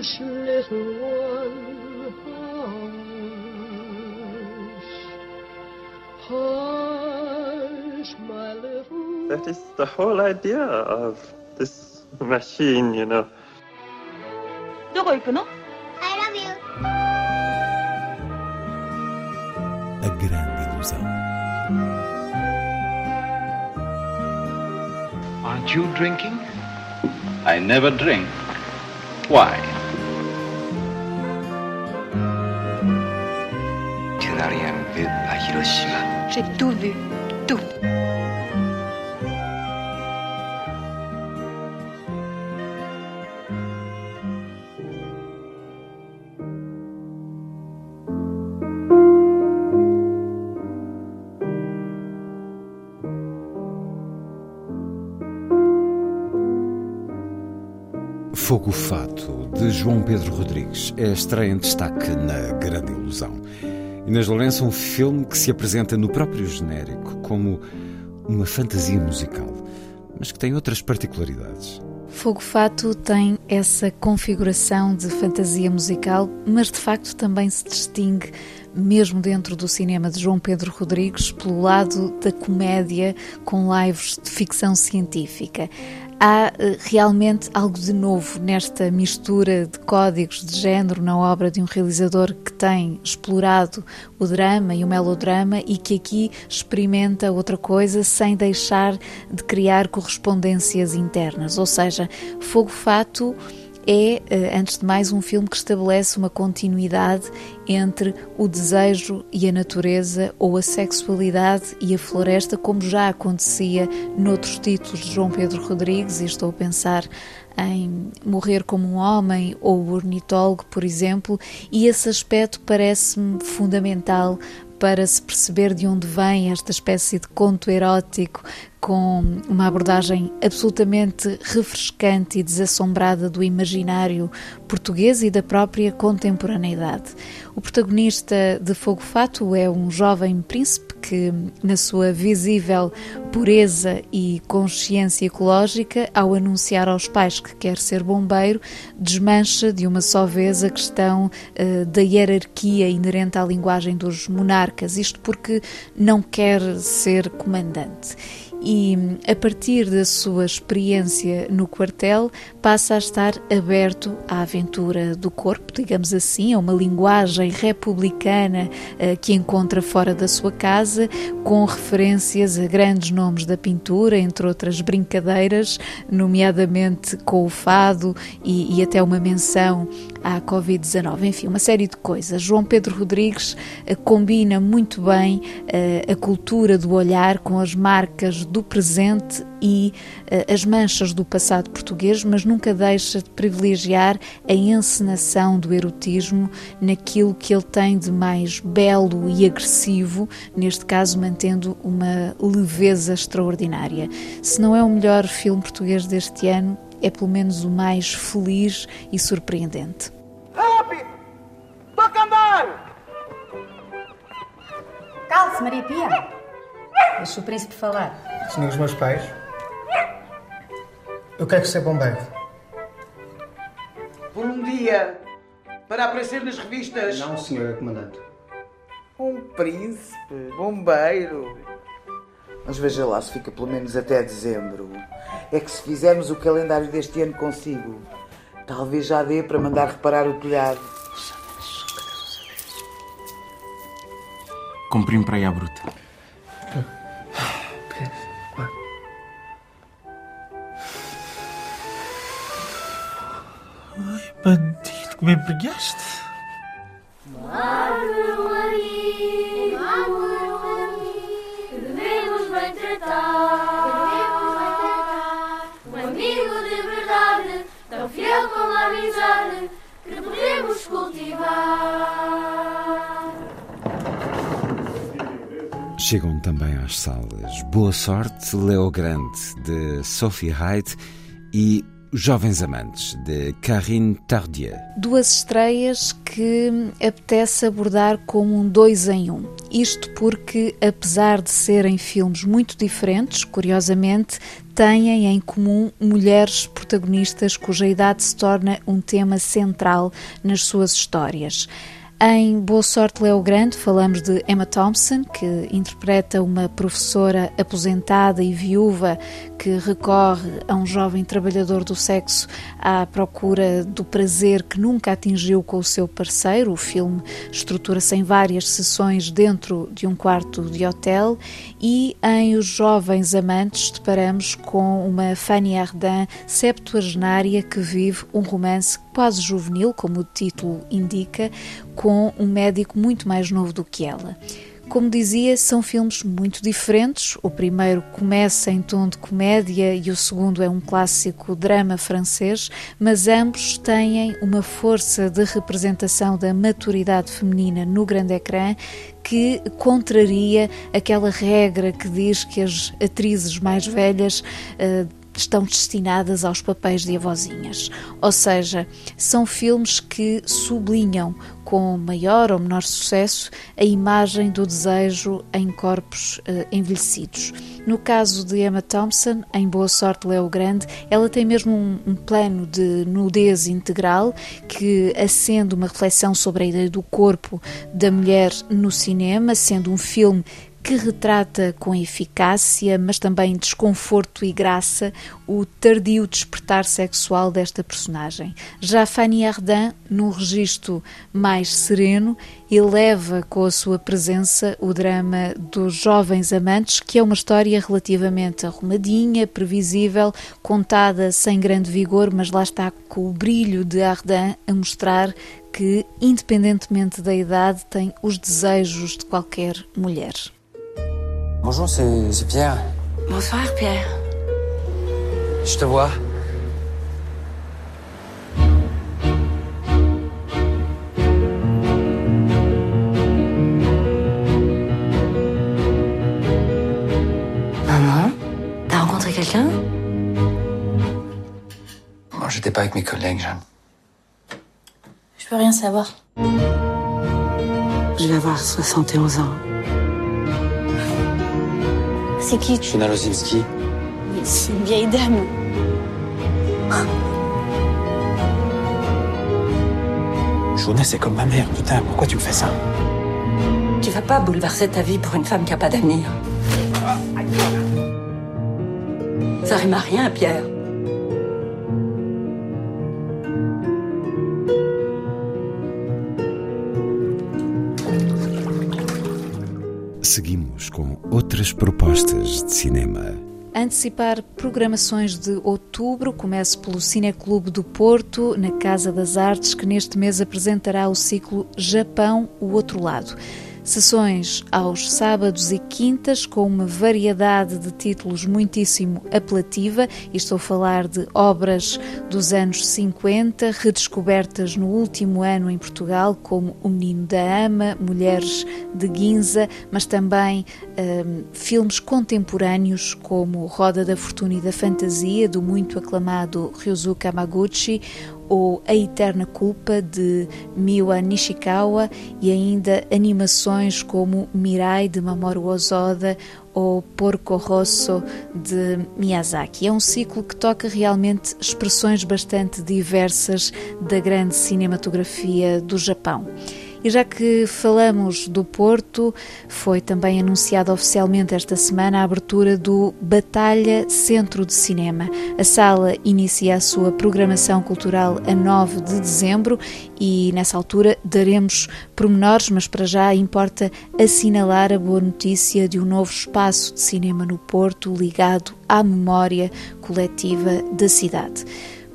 Hush, little one, hush. Hush, my little That is the whole idea of this machine, you know. どこ行くの I love you. A grande ilusão. Aren't you drinking? I never drink. Why? Hiroshima. J'ai tout vu. Tout. Fogo Fato, de João Pedro Rodrigues, é estreia em destaque na Grande Ilusão. Inês Lourenço, um filme que se apresenta no próprio genérico como uma fantasia musical, mas que tem outras particularidades. Fogo Fato tem essa configuração de fantasia musical, mas de facto também se distingue, mesmo dentro do cinema de João Pedro Rodrigues, pelo lado da comédia com lives de ficção científica. Há eh, realmente algo de novo nesta mistura de códigos de género na obra de um realizador que tem explorado o drama e o melodrama e que aqui experimenta outra coisa sem deixar de criar correspondências internas. Ou seja, Fogo Fato é, eh, antes de mais, um filme que estabelece uma continuidade entre o desejo e a natureza ou a sexualidade e a floresta, como já acontecia noutros títulos de João Pedro Rodrigues, e estou a pensar em Morrer como um Homem ou O Ornitólogo, por exemplo, e esse aspecto parece-me fundamental para se perceber de onde vem esta espécie de conto erótico com uma abordagem absolutamente refrescante e desassombrada do imaginário português e da própria contemporaneidade. O protagonista de Fogo Fato é um jovem príncipe que, na sua visível pureza e consciência ecológica, ao anunciar aos pais que quer ser bombeiro, desmancha de uma só vez a questão uh, da hierarquia inerente à linguagem dos monarcas, isto porque não quer ser comandante e, a partir da sua experiência no quartel, passa a estar aberto à aventura do corpo, digamos assim, a uma linguagem republicana uh, que encontra fora da sua casa, com referências a grandes nomes da pintura, entre outras brincadeiras, nomeadamente com o fado e, e até uma menção à Covid-19. Enfim, uma série de coisas. João Pedro Rodrigues uh, combina muito bem uh, a cultura do olhar com as marcas do presente e uh, as manchas do passado português, mas nunca deixa de privilegiar a encenação do erotismo naquilo que ele tem de mais belo e agressivo, neste caso mantendo uma leveza extraordinária. Se não é o melhor filme português deste ano, é pelo menos o mais feliz e surpreendente. Rápido! Toca a andar! Calce, Maria Pia. Deixa o príncipe falar. Senhores meus pais, eu quero ser bombeiro. Por um dia, para aparecer nas revistas. Não, senhora comandante. Um príncipe, bombeiro. Mas veja lá se fica pelo menos até dezembro. É que se fizermos o calendário deste ano consigo, talvez já dê para mandar reparar o telhado. Comprime para aí à bruta. Ai, bandido, que me empregaste. Amizade, que podemos cultivar. Chegam também às salas Boa Sorte, Leo Grande, de Sophie Hyde e Jovens Amantes, de Karine Tardieu. Duas estreias que apetece abordar como um dois em um. Isto porque, apesar de serem filmes muito diferentes, curiosamente, têm em comum mulheres protagonistas cuja idade se torna um tema central nas suas histórias. Em Boa Sorte Leo Grande falamos de Emma Thompson, que interpreta uma professora aposentada e viúva que recorre a um jovem trabalhador do sexo à procura do prazer que nunca atingiu com o seu parceiro. O filme estrutura-se em várias sessões dentro de um quarto de hotel e em Os Jovens Amantes deparamos com uma Fanny Ardant septuagenária que vive um romance quase juvenil, como o título indica, com um médico muito mais novo do que ela. Como dizia, são filmes muito diferentes. O primeiro começa em tom de comédia e o segundo é um clássico drama francês, mas ambos têm uma força de representação da maturidade feminina no grande ecrã que contraria aquela regra que diz que as atrizes mais velhas uh, estão destinadas aos papéis de avózinhas. Ou seja, são filmes que sublinham com maior ou menor sucesso a imagem do desejo em corpos uh, envelhecidos. No caso de Emma Thompson, em Boa Sorte Leo Grande, ela tem mesmo um, um plano de nudez integral que acende uma reflexão sobre a ideia do corpo da mulher no cinema, sendo um filme que retrata com eficácia, mas também desconforto e graça, o tardio despertar sexual desta personagem. Já Fanny Ardant, num registro mais sereno, eleva com a sua presença o drama dos jovens amantes, que é uma história relativamente arrumadinha, previsível, contada sem grande vigor, mas lá está com o brilho de Ardant a mostrar que, independentemente da idade, tem os desejos de qualquer mulher. Bonjour, c'est Pierre. Bonsoir, Pierre. Je te vois. Maman, t'as rencontré quelqu'un? Moi, j'étais pas avec mes collègues, Jeanne. Je peux rien savoir. Je vais avoir 71 ans. C'est qui China Lozimski. C'est une vieille dame. Jonas, c'est comme ma mère. Putain, pourquoi tu me fais ça? Tu vas pas bouleverser ta vie pour une femme qui a pas d'avenir. Ça rime à rien, Pierre. Seguimos com outras propostas de cinema. Antecipar programações de outubro, comece pelo Cineclube do Porto, na Casa das Artes, que neste mês apresentará o ciclo Japão, o Outro Lado. Sessões aos sábados e quintas com uma variedade de títulos muitíssimo apelativa, e estou a falar de obras dos anos 50, redescobertas no último ano em Portugal, como O Menino da Ama, Mulheres de Guinza, mas também um, filmes contemporâneos como Roda da Fortuna e da Fantasia, do muito aclamado Ryuzuka Amaguchi, ou A Eterna Culpa de Miwa Nishikawa e ainda animações como Mirai de Mamoru Ozoda ou Porco Rosso de Miyazaki. É um ciclo que toca realmente expressões bastante diversas da grande cinematografia do Japão. E já que falamos do Porto, foi também anunciada oficialmente esta semana a abertura do Batalha Centro de Cinema. A sala inicia a sua programação cultural a 9 de dezembro e nessa altura daremos pormenores, mas para já importa assinalar a boa notícia de um novo espaço de cinema no Porto ligado à memória coletiva da cidade.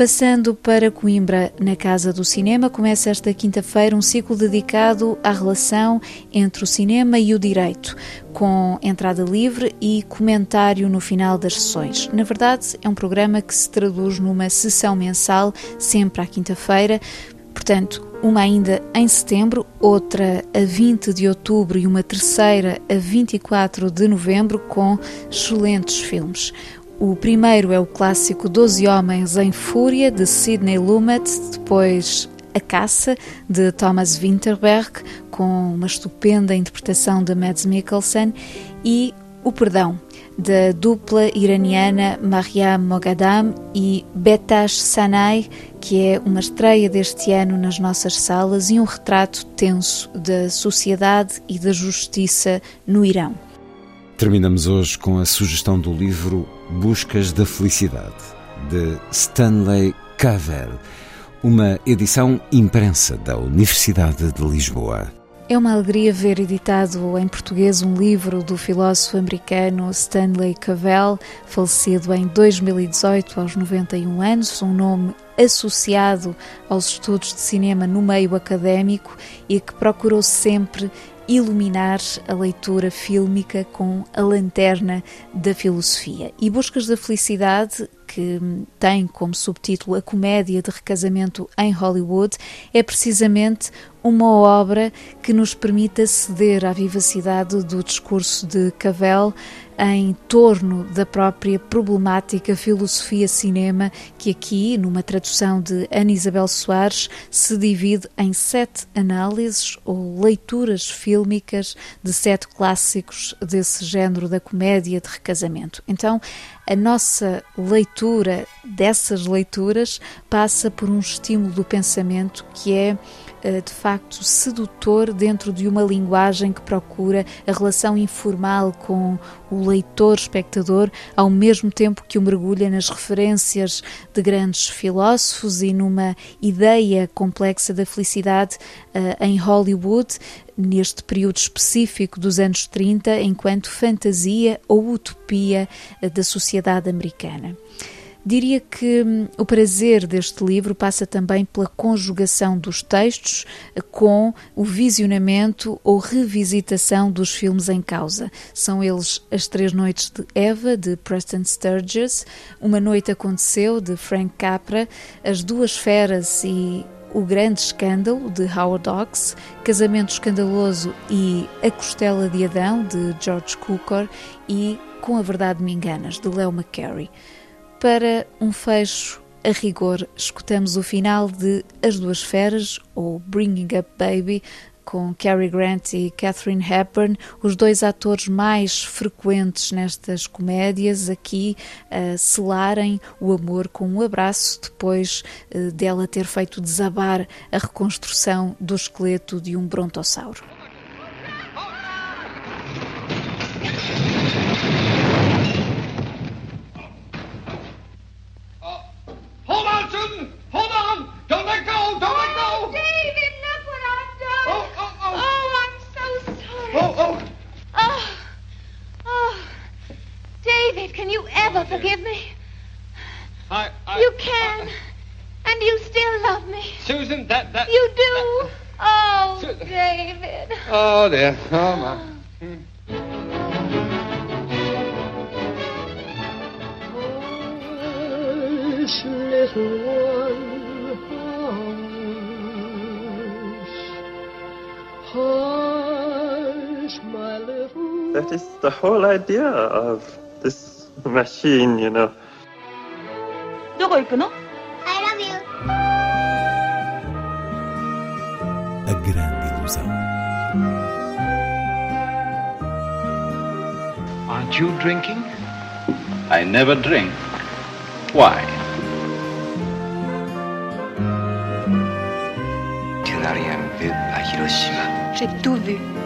Passando para Coimbra, na Casa do Cinema, começa esta quinta-feira um ciclo dedicado à relação entre o cinema e o direito, com entrada livre e comentário no final das sessões. Na verdade, é um programa que se traduz numa sessão mensal, sempre à quinta-feira. Portanto, uma ainda em setembro, outra a 20 de outubro e uma terceira a 24 de novembro, com excelentes filmes. O primeiro é o clássico Doze Homens em Fúria, de Sidney Lumet, depois A Caça, de Thomas Winterberg, com uma estupenda interpretação de Mads Mikkelsen, e O Perdão, da dupla iraniana Mariam Moghadam e Betash Sanai, que é uma estreia deste ano nas nossas salas e um retrato tenso da sociedade e da justiça no Irão. Terminamos hoje com a sugestão do livro Buscas da Felicidade, de Stanley Cavell, uma edição imprensa da Universidade de Lisboa. É uma alegria ver editado em português um livro do filósofo americano Stanley Cavell, falecido em 2018 aos 91 anos, um nome associado aos estudos de cinema no meio académico e que procurou sempre iluminar a leitura fílmica com a lanterna da filosofia. E Buscas da Felicidade, que tem como subtítulo A Comédia de Recasamento em Hollywood, é precisamente uma obra que nos permite aceder à vivacidade do discurso de Cavell em torno da própria problemática filosofia-cinema, que aqui, numa tradução de Ana Isabel Soares, se divide em sete análises ou leituras fílmicas de sete clássicos desse género da comédia de recasamento. Então, a nossa leitura dessas leituras passa por um estímulo do pensamento que é de facto sedutor dentro de uma linguagem que procura a relação informal com o leitor-espectador, ao mesmo tempo que o mergulha nas referências de grandes filósofos e numa ideia complexa da felicidade uh, em Hollywood, neste período específico dos anos 30, enquanto fantasia ou utopia uh, da sociedade americana. Diria que hum, o prazer deste livro passa também pela conjugação dos textos eh, com o visionamento ou revisitação dos filmes em causa. São eles As Três Noites de Eva, de Preston Sturges, Uma Noite Aconteceu, de Frank Capra, As Duas Feras e o Grande Escândalo, de Howard Hawks, Casamento Escandaloso e A Costela de Adão, de George Cukor e Com a Verdade Me Enganas, de Leo McCarey. Para um fecho a rigor, escutamos o final de As Duas Feras, ou Bringing Up Baby, com Cary Grant e Catherine Hepburn, os dois atores mais frequentes nestas comédias, aqui a selarem o amor com um abraço, depois eh, dela ter feito desabar a reconstrução do esqueleto de um brontossauro. Oh, dear. Oh, my. Hush, little one, hush. Hush, my little That is the whole idea of this machine, you know. どこ行くの I love you. A Grande Ilusão. Aren't you drinking? I never drink. Why? Tu n'as rien vu à Hiroshima. J'ai tout vu. Tout.